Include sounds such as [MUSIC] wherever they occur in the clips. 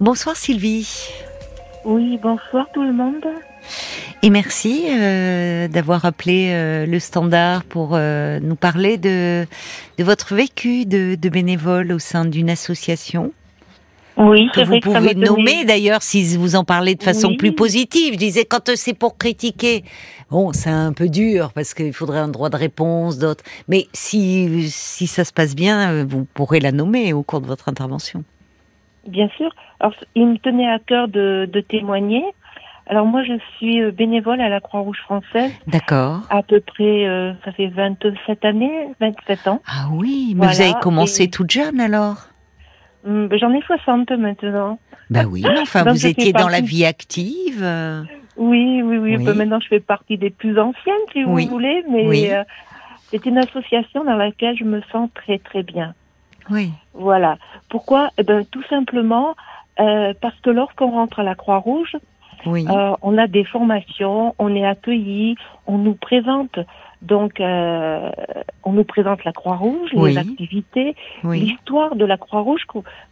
Bonsoir Sylvie. Oui, bonsoir tout le monde. Et merci euh, d'avoir appelé euh, le standard pour euh, nous parler de, de votre vécu de, de bénévole au sein d'une association. Oui, Que vous que pouvez nommer d'ailleurs si vous en parlez de façon Oui. plus positive. Je disais quand c'est pour critiquer, bon c'est un peu dur parce qu'il faudrait un droit de réponse, d'autres. Mais si, si ça se passe bien, vous pourrez la nommer au cours de votre intervention. Bien sûr. Alors, il me tenait à cœur de, de témoigner. Alors moi, je suis euh, bénévole à la Croix-Rouge française, D'accord. à peu près, euh, ça fait 27 années, 27 ans. Ah oui, mais vous avez commencé et- toute jeune alors? Hum, J'en ai 60 maintenant. Bah oui, enfin Donc, vous étiez dans la vie active. euh, Oui, oui, oui. Oui. bah, maintenant, je fais partie des plus anciennes, si vous voulez, mais Oui. euh, c'est une association dans laquelle je me sens très, très bien. Oui. Voilà. Pourquoi? Eh ben, Tout simplement euh, parce que lorsqu'on rentre à la Croix-Rouge, Oui. Euh, on a des formations, on est accueillis, on nous présente donc euh, on nous présente la Croix-Rouge, Oui. les activités, oui. l'histoire de la Croix-Rouge,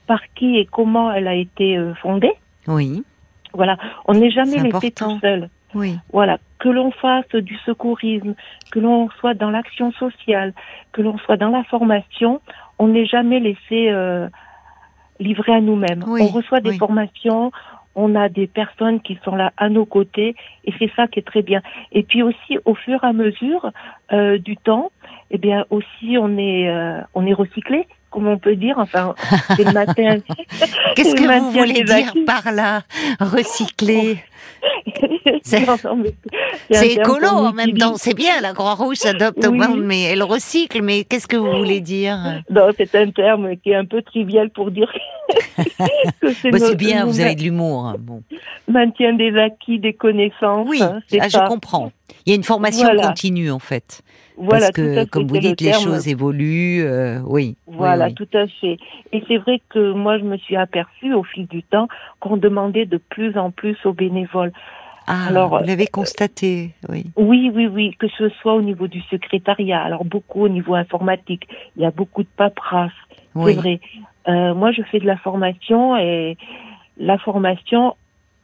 par qui et comment elle a été fondée. Oui. Voilà, on n'est jamais laissé tout seul. Oui. Voilà, que l'on fasse du secourisme, que l'on soit dans l'action sociale, que l'on soit dans la formation, on n'est jamais laissé euh, livré à nous-mêmes. Oui, on reçoit des oui. formations, on a des personnes qui sont là à nos côtés, et c'est ça qui est très bien. Et puis aussi, au fur et à mesure euh, du temps, eh bien aussi on est euh, on est recyclé, comme on peut dire. Enfin, c'est le matin. [LAUGHS] Qu'est-ce que vous voulez dire par là Recycler [LAUGHS] C'est- écolo en même temps. C'est bien, la Croix-Rouge s'adopte au Oui. monde, mais elle recycle. Mais qu'est-ce que vous voulez dire? Non, c'est un terme qui est un peu trivial pour dire c'est Bah, bien, vous avez de l'humour. hein. Bon. maintien des acquis, des connaissances. Oui, hein, ah, je comprends. Il y a une formation Voilà. continue en fait. Voilà, parce que, comme vous le dites, les terme. choses évoluent. euh, oui. oui, Voilà, oui. tout à fait. Et c'est vrai que moi, je me suis aperçue au fil du temps qu'on demandait de plus en plus aux bénévoles. Ah, Alors, vous l'avez constaté, oui. Oui, oui, oui, que ce soit au niveau du secrétariat, alors beaucoup au niveau informatique, il y a beaucoup de paperasse, Oui. c'est vrai. Euh, moi, je fais de la formation et la formation,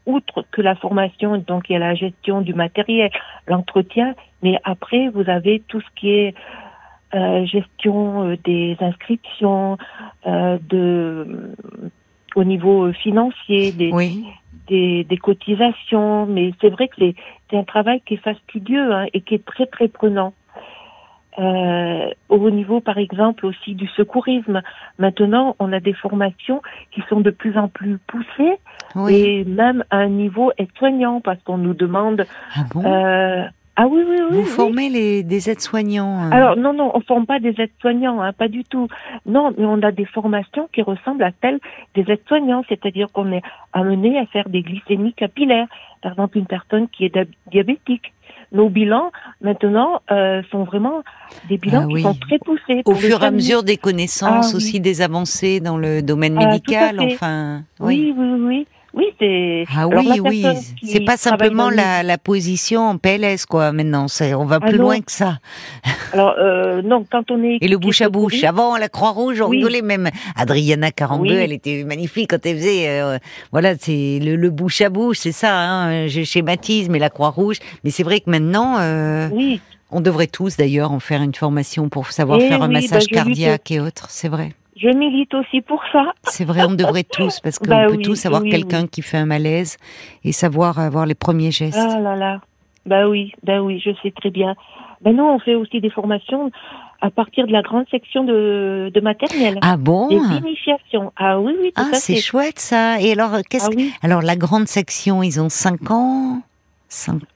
outre que la formation, donc il y a la gestion du matériel, l'entretien, mais après, vous avez tout ce qui est euh, gestion euh, des inscriptions, euh, de au niveau financier, des, Oui. des, des cotisations, mais c'est vrai que c'est c'est un travail qui est fastidieux hein, et qui est très très prenant. Euh, au niveau, par exemple, aussi du secourisme. Maintenant, on a des formations qui sont de plus en plus poussées Oui. et même à un niveau aide-soignant parce qu'on nous demande. Ah bon? Euh, ah oui, oui, oui. Vous oui. formez les, des aides-soignants hein? Alors non, non, on forme pas des aides-soignants, hein, pas du tout. Non, mais on a des formations qui ressemblent à celles des aides-soignants, c'est-à-dire qu'on est amené à faire des glycémies capillaires. Par exemple, une personne qui est diabétique. Nos bilans, maintenant, euh, sont vraiment des bilans Ah qui sont très poussés. Au fur et à mesure des connaissances, Ah oui. aussi des avancées dans le domaine Ah, médical, enfin. Oui, oui, oui, oui. Oui, c'est. Ah Alors, oui, oui. C'est pas simplement la, la position en PLS, quoi, maintenant. C'est, on va Ah plus non. loin que ça. Alors, euh, non, quand on est. Et le bouche à bouche. Avant, la Croix-Rouge, on Oui. rigolait même. Adriana 42, Oui. elle était magnifique quand elle faisait, euh, voilà, c'est le, le bouche à bouche, c'est ça, hein. Je schématise, mais la Croix-Rouge. Mais c'est vrai que maintenant, euh, Oui, on devrait tous d'ailleurs en faire une formation pour savoir Eh faire un massage bah, cardiaque et autres. C'est vrai. Je milite aussi pour ça. C'est vrai, on devrait tous, parce qu'on [LAUGHS] Bah peut oui, tous avoir oui, quelqu'un qui fait un malaise et savoir avoir les premiers gestes. Ah là là. Bah oui, bah oui, je sais très bien. Maintenant, on fait aussi des formations à partir de la grande section de, de maternelle. Ah bon Des initiations. Ah oui, oui, tout Ah, c'est chouette ça. Et alors, qu'est-ce Ah que- oui, alors la grande section, ils ont 5 ans?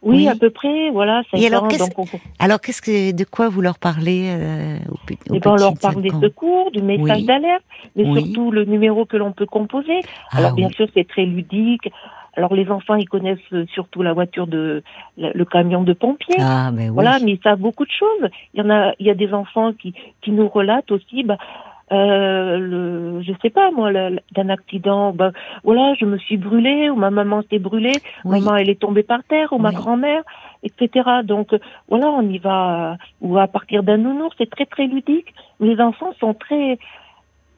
Oui, à peu près, voilà, Et alors, qu'est-ce- Alors, qu'est-ce que, de quoi vous leur parlez euh, aux, aux eh ben, on leur parle des secours, du message Oui. d'alerte, mais Oui. surtout le numéro que l'on peut composer. Ah Alors, bien sûr, c'est très ludique. Alors, les enfants, ils connaissent euh, surtout la voiture de, le, camion de pompiers. Ah, ben oui. Voilà, mais ils savent beaucoup de choses. Il y en a, il y a des enfants qui, qui nous relatent aussi, bah, euh, le, je sais pas moi, d'un accident. Bah, voilà, je me suis brûlée, ou ma maman s'est brûlée, Oui. maman elle est tombée par terre, ou ma grand-mère, etc. Donc euh, voilà, on y va, ou à partir d'un nounours, c'est très très ludique. Les enfants sont très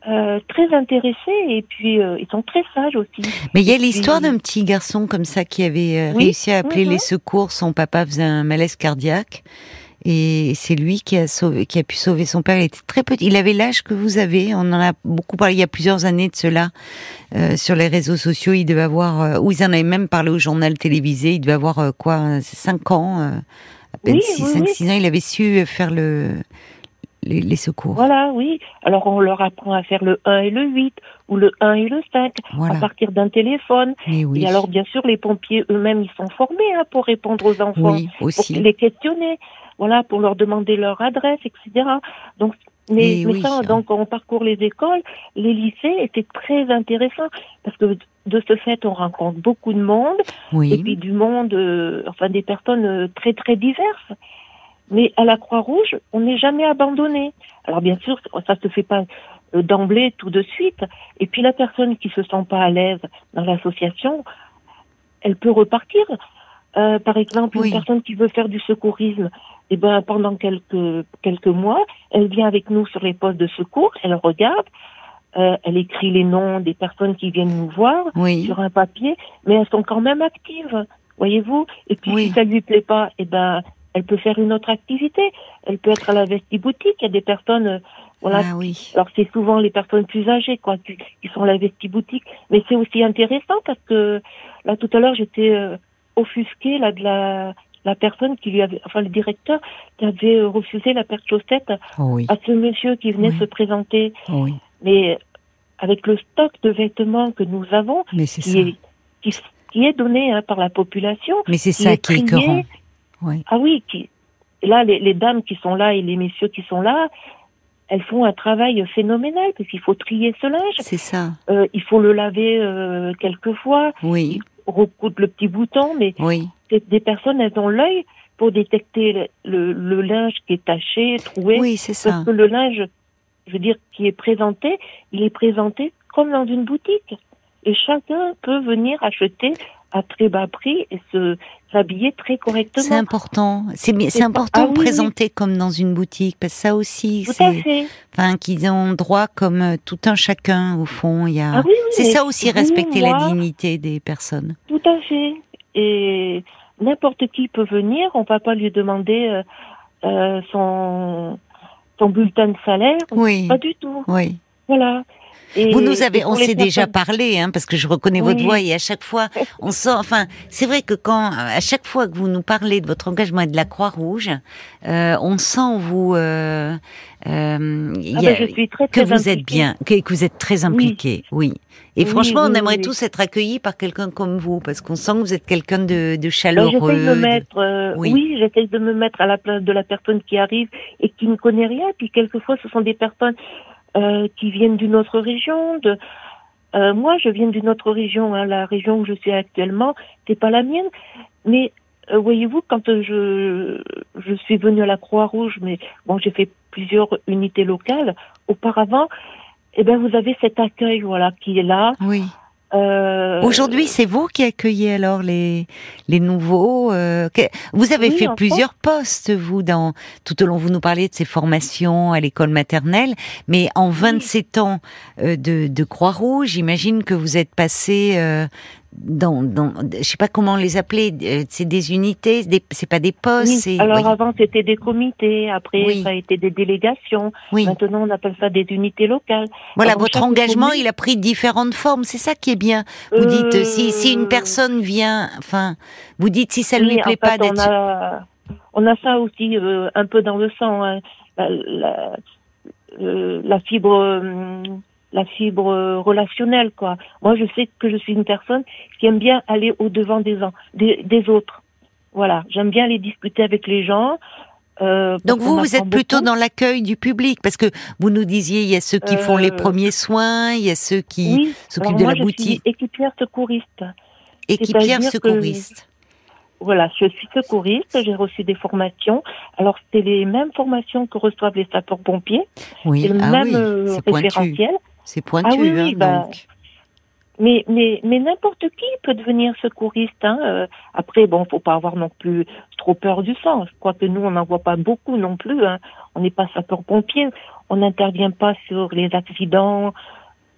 euh, très intéressés et puis euh, ils sont très sages aussi. Mais il y a l'histoire d'un petit garçon comme ça qui avait euh, Oui, réussi à appeler mhm. les secours. Son papa faisait un malaise cardiaque. Et c'est lui qui a sauvé, qui a pu sauver son père. Il était très petit. Il avait l'âge que vous avez. On en a beaucoup parlé il y a plusieurs années de cela euh, sur les réseaux sociaux. Il devait avoir, euh, ou ils en avaient même parlé au journal télévisé. Il devait avoir euh, quoi, euh, cinq ans, à peine Oui, six, oui, cinq, oui. six ans. Il avait su faire le les, les secours. Voilà, oui. Alors on leur apprend à faire le 1 et le 8 ou le 1 et le 5 Voilà. à partir d'un téléphone. Oui. Et alors bien sûr les pompiers eux-mêmes ils sont formés hein, pour répondre aux enfants, oui, pour aussi. les questionner, voilà, pour leur demander leur adresse, etc. Donc mais, Et mais oui. ça, donc on parcourt les écoles, les lycées étaient très intéressants parce que de ce fait on rencontre beaucoup de monde et Oui. puis du monde, euh, enfin des personnes euh, très très diverses. Mais à la Croix-Rouge, on n'est jamais abandonné. Alors bien sûr, ça se fait pas euh, d'emblée, tout de suite. Et puis la personne qui se sent pas à l'aise dans l'association, elle peut repartir. Euh, par exemple, Oui. une personne qui veut faire du secourisme, eh ben pendant quelques quelques mois, elle vient avec nous sur les postes de secours, elle regarde, euh, elle écrit les noms des personnes qui viennent nous voir Oui. sur un papier, mais elles sont quand même actives, voyez-vous. Et puis Oui. si ça lui plaît pas, eh ben elle peut faire une autre activité. Elle peut être à la vestiboutique. Il y a des personnes, euh, voilà. Ah oui. Alors c'est souvent les personnes plus âgées, quoi, qui, qui sont à la vestiboutique. Mais c'est aussi intéressant parce que là tout à l'heure j'étais euh, offusquée là de la la personne qui lui avait, enfin le directeur qui avait refusé la paire de chaussettes oui. à ce monsieur qui venait Oui. se présenter. Oui. Mais avec le stock de vêtements que nous avons, Mais qui est, qui, qui est donné hein, par la population. Mais c'est qui ça est qui est écœurant. Ah oui, qui, là, les, les dames qui sont là et les messieurs qui sont là, elles font un travail phénoménal parce qu'il faut trier ce linge, C'est ça. euh, il faut le laver euh, quelques fois, Oui. Recoudre le petit bouton, mais Oui. des personnes, elles ont l'œil pour détecter le, le, le linge qui est taché, troué, Oui, c'est parce ça. que le linge, je veux dire, qui est présenté, il est présenté comme dans une boutique. Et chacun peut venir acheter à très bas prix et se s'habiller très correctement. important. C'est bien- c'est pas- important ah de oui, oui. présenter comme dans une boutique parce que ça aussi, c'est, enfin, qu'ils ont droit comme euh, tout un chacun au fond. Il y a, Ah oui, c'est ça aussi respecter la dignité des personnes. Tout à fait. Et n'importe qui peut venir. On va pas lui demander euh, euh, son son bulletin de salaire. Oui. Pas du tout. Oui. Voilà. Et- Vous nous avez, on s'est déjà parlé, hein, parce que je reconnais votre voix et à chaque fois, on sent, enfin, c'est vrai que quand, à chaque fois que vous nous parlez de votre engagement et de la Croix-Rouge, euh, on sent en vous, euh, euh, Ah y a- ben, je suis très, que vous êtes bien, que, que vous êtes très impliqué, oui. Et Oui, franchement, on aimerait tous être accueillis par quelqu'un comme vous, parce qu'on sent que vous êtes quelqu'un de, de Ben, chaleureux. j'essaye de me de- mettre, euh, Oui. oui, j'essaye de me mettre à la place de la personne qui arrive et qui ne connaît rien. Puis quelquefois, ce sont des personnes euh, qui viennent d'une autre région. De, euh, moi, je viens d'une autre région. Hein, la région où je suis actuellement, c'est pas la mienne. Mais euh, voyez-vous, quand je je suis venue à la Croix-Rouge, mais bon, j'ai fait plusieurs unités locales auparavant. Eh ben, vous avez cet accueil, voilà, qui est là. Oui. Euh, Aujourd'hui, c'est vous qui accueillez alors les les nouveaux. euh, que- vous avez Oui, fait plusieurs postes, vous, dans tout au long. Vous nous parliez de ces formations à l'école maternelle, mais en 27 ans euh, de, de Croix-Rouge, j'imagine que vous êtes passé euh, dans, dans, je sais pas comment les appeler. euh, C'est des unités, c'est pas des postes. Oui, alors oui, avant c'était des comités, après Oui. ça a été des délégations, maintenant on appelle ça des unités locales. Voilà, Alors, votre engagement, commune- il a pris différentes formes. C'est ça qui est bien. Vous dites Euh, si si une personne vient, enfin, vous dites si ça lui plaît fait, pas on d'être. a, on a ça aussi euh, un peu dans le sang, hein. la, la, euh, la fibre, euh, la fibre euh, relationnelle quoi. Moi je sais que je suis une personne qui aime bien aller au devant des, des, des autres. Voilà, j'aime bien aller discuter avec les gens. euh, Donc vous, vous êtes plutôt dans l'accueil du public, parce que vous nous disiez, il y a ceux qui font les Euh, premiers soins, il y a ceux qui Oui, s'occupent de moi, la je boutique, suis équipière secouriste. équipière que- secouriste. Voilà, je suis secouriste, j'ai reçu des formations. Alors, c'est les mêmes formations que reçoivent les sapeurs-pompiers. Oui, C'est le ah même oui, euh, pointu, référentiel. C'est pointu, Ah oui, oui, hein, bah, donc. Mais, mais, mais n'importe qui peut devenir secouriste. Hein. euh, Après, bon, faut pas avoir non plus trop peur du sang. Je crois que nous, on n'en voit pas beaucoup non plus. Hein. on n'est pas sapeur-pompier, on n'intervient pas sur les accidents,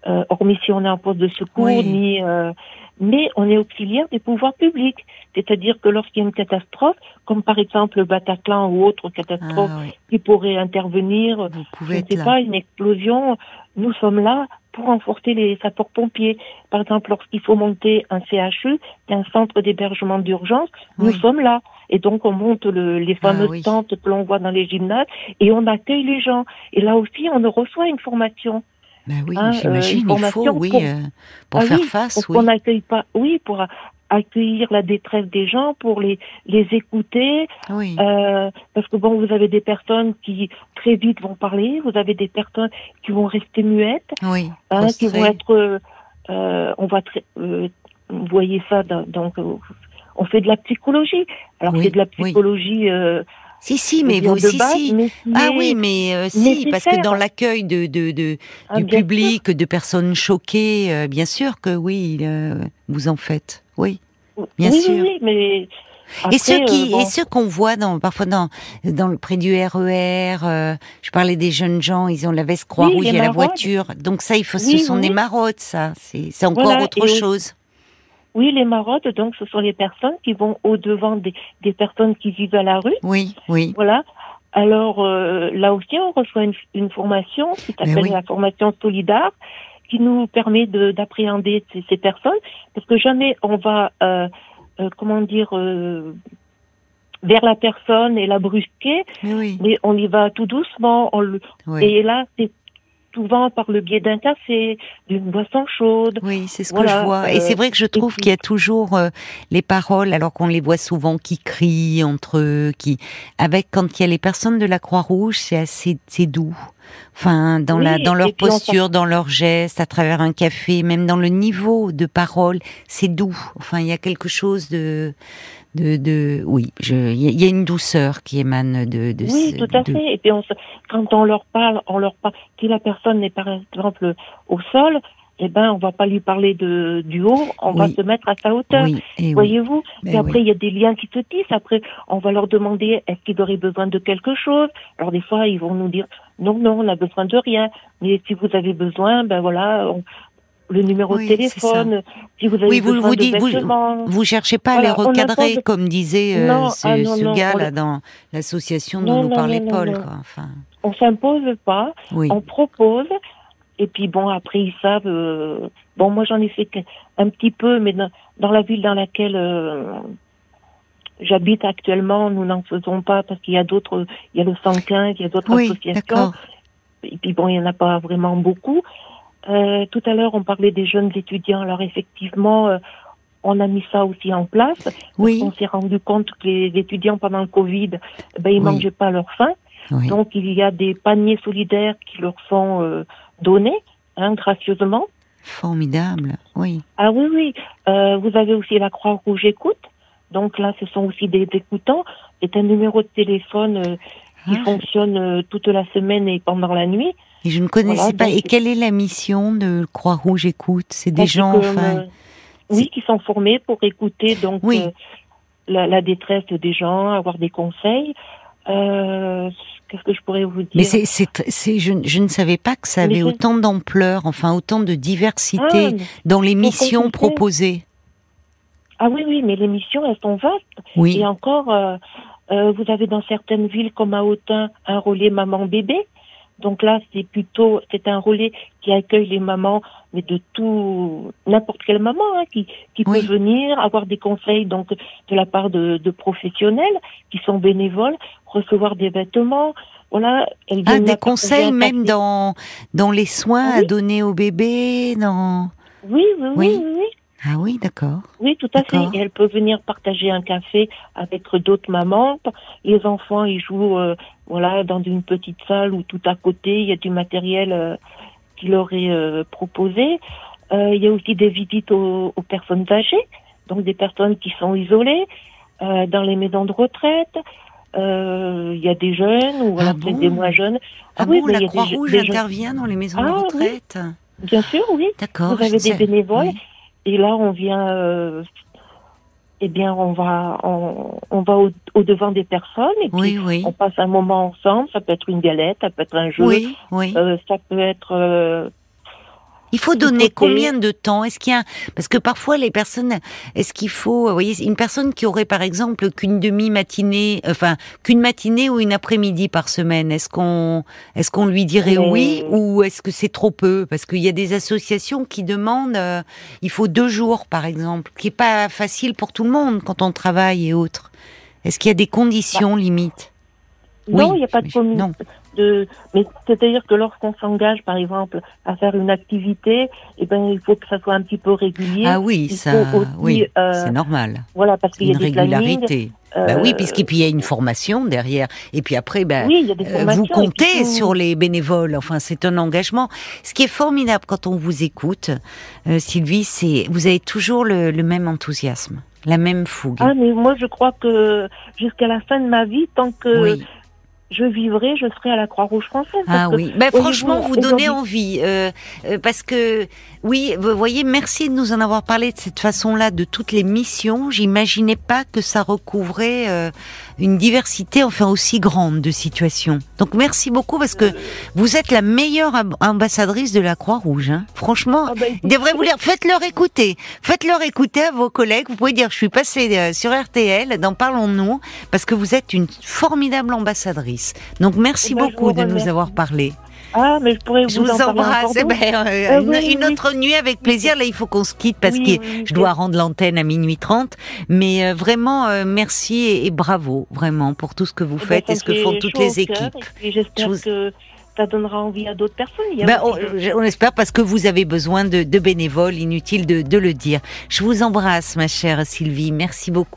euh, hormis si on est en poste de secours, Oui. ni euh, mais on est auxiliaire des pouvoirs publics. C'est-à-dire que lorsqu'il y a une catastrophe, comme par exemple le Bataclan ou autre catastrophe Ah, oui. qui pourrait intervenir, je ne sais là. pas, une explosion, nous sommes là pour renforcer les sapeurs-pompiers. Par exemple, lorsqu'il faut monter un CHU, un centre d'hébergement d'urgence, nous sommes là. Et donc, on monte le- les Ah, fameuses oui. tentes que l'on voit dans les gymnases et on accueille les gens. Et là aussi, on reçoit une formation. Ben oui, Hein, euh, j'imagine, il faut, oui, pour- euh, pour Ah faire oui, face, pour oui. qu'on n'accueille pas, oui, pour accueillir la détresse des gens, pour les, les écouter, Oui. euh, parce que bon, vous avez des personnes qui très vite vont parler, vous avez des personnes qui vont rester muettes, oui. hein, qui vont être, euh, on va, très- euh, vous voyez ça, dans- donc on fait de la psychologie. Alors Oui, c'est de la oui. psychologie. Euh, Si, si, mais vous, si, base, si. mais Ah oui, mais euh, si, parce que dans l'accueil de, de, de, Ah, du sûr. public, de personnes choquées, euh, bien sûr que oui, euh, vous en faites. Oui. bien oui, sûr. Oui, mais après, et ceux qui, euh, bon, et ceux qu'on voit dans, parfois dans, dans le près du RER, euh, je parlais des jeunes gens, ils ont la veste croix Oui, rouge et la voiture. Donc ça, il faut, ce sont des maraudes, ça. C'est, c'est encore Voilà, autre chose. Oui, les maraudes, donc ce sont les personnes qui vont au devant des, des personnes qui vivent à la rue. Oui, oui. Voilà. Alors euh, là aussi, on reçoit une, une formation qui Mais s'appelle oui. la formation solidaire, qui nous permet de- d'appréhender ces, ces personnes, parce que jamais on va, euh, euh, comment dire, euh, vers la personne et la brusquer, Mais oui. mais on y va tout doucement. On le, oui. Et là, c'est souvent par le biais d'un café, d'une boisson chaude. Oui, c'est ce Voilà, que je vois. et euh, c'est vrai que je trouve qu'il y a toujours euh, les paroles, alors qu'on les voit souvent qui crient entre eux, qui avec quand il y a les personnes de la Croix-Rouge, c'est assez, c'est doux. Enfin, dans Oui, la, dans leur on posture, dans leurs gestes, à travers un café, même dans le niveau de parole, c'est doux. Enfin, il y a quelque chose de, de, de oui, il y a- une douceur qui émane de, de Oui, ce- tout à de- fait. Et puis on se- quand on leur parle, on leur parle. Si la personne est par exemple au sol, eh ben on va pas lui parler de du haut, on va Oui. se mettre à sa hauteur. Oui, oui. Voyez-vous? Ben Et après, oui. il y a des liens qui se tissent. Après, on va leur demander est-ce qu'ils auraient besoin de quelque chose? Alors des fois, ils vont nous dire non, non, on a besoin de rien. Mais si vous avez besoin, ben voilà, on- le numéro Oui, de téléphone. Si vous avez Oui, vous- vous dites- vous-. Vous cherchez pas Voilà, à les on recadrer, comme disait euh, Non, ce, ah non, ce non, gars là dans l'association dont nous parlait Paul. Quoi. Enfin, On s'impose pas. oui, on propose. Et puis bon, après ils savent. euh, bon, moi j'en ai fait un petit peu, mais dans, dans la ville dans laquelle euh, j'habite actuellement, nous n'en faisons pas parce qu'il y a d'autres. Il y a le 115, il y a d'autres oui, associations. Et puis bon, il y en a pas vraiment beaucoup. Euh, tout à l'heure, on parlait des jeunes étudiants. Alors effectivement, euh, on a mis ça aussi en place. Oui, On s'est rendu compte que les étudiants pendant le Covid, ben ils Oui. mangeaient pas leur faim. oui. Donc il y a des paniers solidaires qui leur sont euh, donnés hein, gracieusement. formidable. Oui, Ah oui, oui. Euh, vous avez aussi la Croix-Rouge Écoute. Donc là, ce sont aussi des écoutants. C'est un numéro de téléphone euh, qui Ah, fonctionne euh, toute la semaine et pendant la nuit. Et je ne connaissais Voilà, pas. Et quelle est la mission de Croix-Rouge Écoute? C'est des Parce gens, que, enfin, euh, oui, qui sont formés pour écouter donc Oui. euh, la, la détresse des gens, avoir des conseils. Euh, Qu'est-ce que je pourrais vous dire? mais c'est, je, je ne savais pas que ça avait autant d'ampleur, enfin autant de Ah, diversité mais- dans les missions proposées. ah oui, oui, mais les missions, elles sont vastes. Oui, Et encore, vous avez dans certaines villes comme à Autun un relais maman-bébé. Donc là, c'est plutôt, c'est un relais qui accueille les mamans, mais de tout, n'importe quelle maman, hein, qui, qui Oui. peut venir, avoir des conseils donc de la part de, de professionnels qui sont bénévoles, recevoir des vêtements. Voilà, elles ah, des conseils même dans dans les soins Ah à donner au bébé, dans. Oui, oui, oui, Oui. oui, oui. Ah oui, d'accord. Oui, tout à fait. Et elle peut venir partager un café avec d'autres mamans. Les enfants, ils jouent, euh, voilà, dans une petite salle où tout à côté, il y a du matériel euh, qui leur est euh, proposé. Euh, il y a aussi des visites aux, aux personnes âgées, donc des personnes qui sont isolées euh, dans les maisons de retraite. Euh, il y a des jeunes ou Ah bon des moins jeunes. Ah, oui, bon, la Croix-Rouge jeunes- intervient dans les maisons de Ah, oui. retraite. Bien sûr, oui. D'accord. Vous avez des bénévoles. oui. Et là, on vient euh, eh bien, on va, on, on va au, au devant des personnes et puis Oui, oui. on passe un moment ensemble. Ça peut être une galette, ça peut être un jeu, Oui, oui. euh, ça peut être euh, Il faut donner combien de temps? Est-ce qu'il y a parce que parfois les personnes, est-ce qu'il faut, vous voyez, une personne qui aurait par exemple qu'une demi-matinée, enfin qu'une matinée ou une après-midi par semaine, est-ce qu'on, est-ce qu'on lui dirait oui ou est-ce que c'est trop peu? Parce qu'il y a des associations qui demandent, euh, il faut deux jours par exemple, qui est pas facile pour tout le monde quand on travaille et autres. Est-ce qu'il y a des conditions limites? Non, Oui, il n'y a pas de, Non. De mais c'est-à-dire que lorsqu'on s'engage, par exemple, à faire une activité, eh ben, il faut que ça soit un petit peu régulier. Ah oui, il ça, faut aussi, oui, euh, c'est normal. Voilà, parce qu'il y a Une des régularité. Bah oui, euh, puisqu'il puis il y a une formation derrière. Et puis après, ben, oui, euh, vous puis comptez sur les bénévoles. Enfin, c'est un engagement. Ce qui est formidable quand on vous écoute, euh, Sylvie, c'est vous avez toujours le, le même enthousiasme, la même fougue. Ah, mais moi, je crois que jusqu'à la fin de ma vie, tant que oui. Je vivrai, je serai à la Croix-Rouge française. Ah oui. Ben, voyez-vous, franchement, vous donnez envie. euh, euh, parce que, oui, vous voyez, merci de nous en avoir parlé de cette façon-là, de toutes les missions. J'imaginais pas que ça recouvrait euh, une diversité, enfin, aussi grande de situations. Donc, merci beaucoup parce que vous êtes la meilleure amb- ambassadrice de la Croix-Rouge. Hein. Franchement, Ah, bah, il devrait vous dire, faites-leur écouter. Faites-leur écouter à vos collègues. Vous pouvez dire, je suis passée euh, sur RTL, dans Parlons-nous, parce que vous êtes une formidable ambassadrice. Donc, merci Eh ben, je beaucoup de nous avoir parlé. Ah, mais je pourrais Je vous, en parler embrasse. Eh ben, euh, Ah une, oui, une oui. autre nuit avec plaisir. Là, il faut qu'on se quitte parce que je dois rendre l'antenne à minuit 30. Mais euh, vraiment, euh, merci et, et bravo, vraiment, pour tout ce que vous Eh ben, faites et ce que font toutes les équipes. J'espère Je vous- que ça donnera envie à d'autres personnes. Ben, on, je- on espère parce que vous avez besoin de, de bénévoles, inutile de, de le dire. Je vous embrasse, ma chère Sylvie. Merci beaucoup.